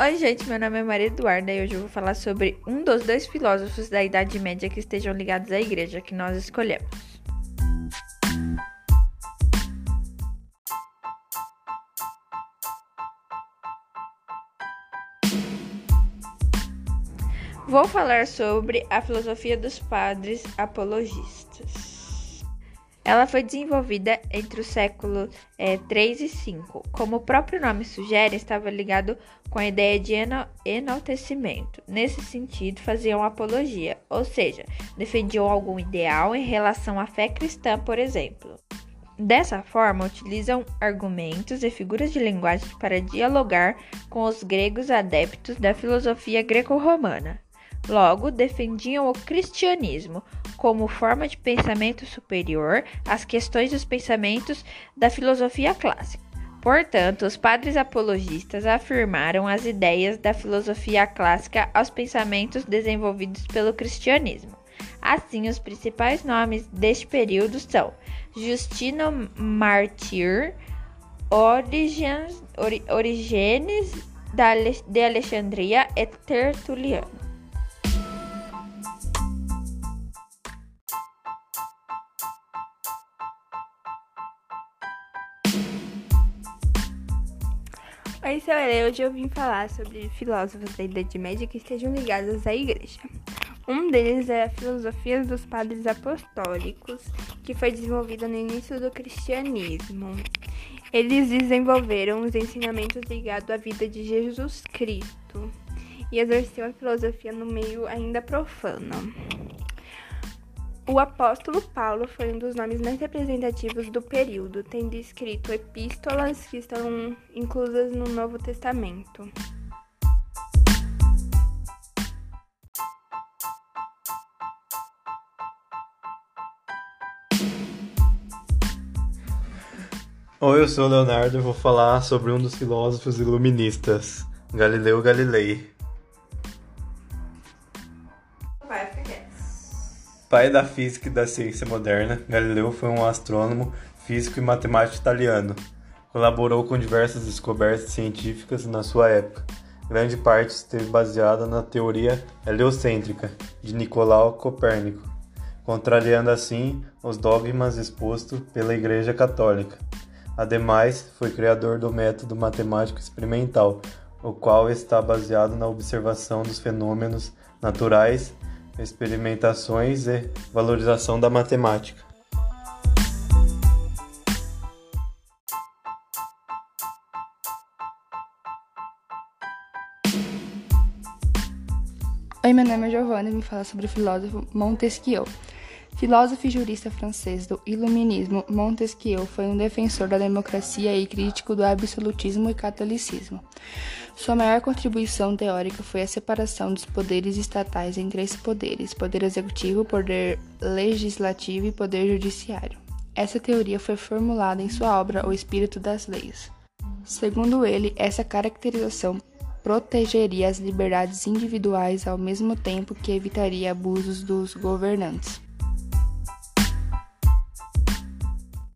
Oi, gente, meu nome é Maria Eduarda e hoje eu vou falar sobre um dos dois filósofos da Idade Média que estejam ligados à igreja que nós escolhemos. Vou falar sobre a filosofia dos padres apologistas. Ela foi desenvolvida entre os séculos é, 3 e 5. Como o próprio nome sugere, estava ligado com a ideia de enaltecimento. Nesse sentido, faziam apologia, ou seja, defendiam algum ideal em relação à fé cristã, por exemplo. Dessa forma, utilizam argumentos e figuras de linguagem para dialogar com os gregos adeptos da filosofia greco-romana. Logo, defendiam o cristianismo como forma de pensamento superior às questões dos pensamentos da filosofia clássica. Portanto, os padres apologistas afirmaram as ideias da filosofia clássica aos pensamentos desenvolvidos pelo cristianismo. Assim, os principais nomes deste período são Justino Martyr, Origenes, de Alexandria e Tertuliano. Oi, sou eu. Hoje eu vim falar sobre filósofos da Idade Média que estejam ligados à Igreja. Um deles é a filosofia dos padres apostólicos, que foi desenvolvida no início do cristianismo. Eles desenvolveram os ensinamentos ligados à vida de Jesus Cristo e exerceu a filosofia no meio ainda profano. O apóstolo Paulo foi um dos nomes mais representativos do período, tendo escrito epístolas que estão inclusas no Novo Testamento. Oi, eu sou o Leonardo e vou falar sobre um dos filósofos iluministas, Galileu Galilei. Pai da física e da ciência moderna, Galileu foi um astrônomo, físico e matemático italiano. Colaborou com diversas descobertas científicas na sua época. Grande parte esteve baseada na teoria heliocêntrica de Nicolau Copérnico, contrariando assim os dogmas expostos pela Igreja Católica. Ademais, foi criador do método matemático experimental, o qual está baseado na observação dos fenômenos naturais experimentações e valorização da matemática. Oi, meu nome é Giovanna e vim falar sobre o filósofo Montesquieu. Filósofo e jurista francês do Iluminismo, Montesquieu foi um defensor da democracia e crítico do absolutismo e catolicismo. Sua maior contribuição teórica foi a separação dos poderes estatais em três poderes: poder executivo, poder legislativo e poder judiciário. Essa teoria foi formulada em sua obra O Espírito das Leis. Segundo ele, essa caracterização protegeria as liberdades individuais ao mesmo tempo que evitaria abusos dos governantes.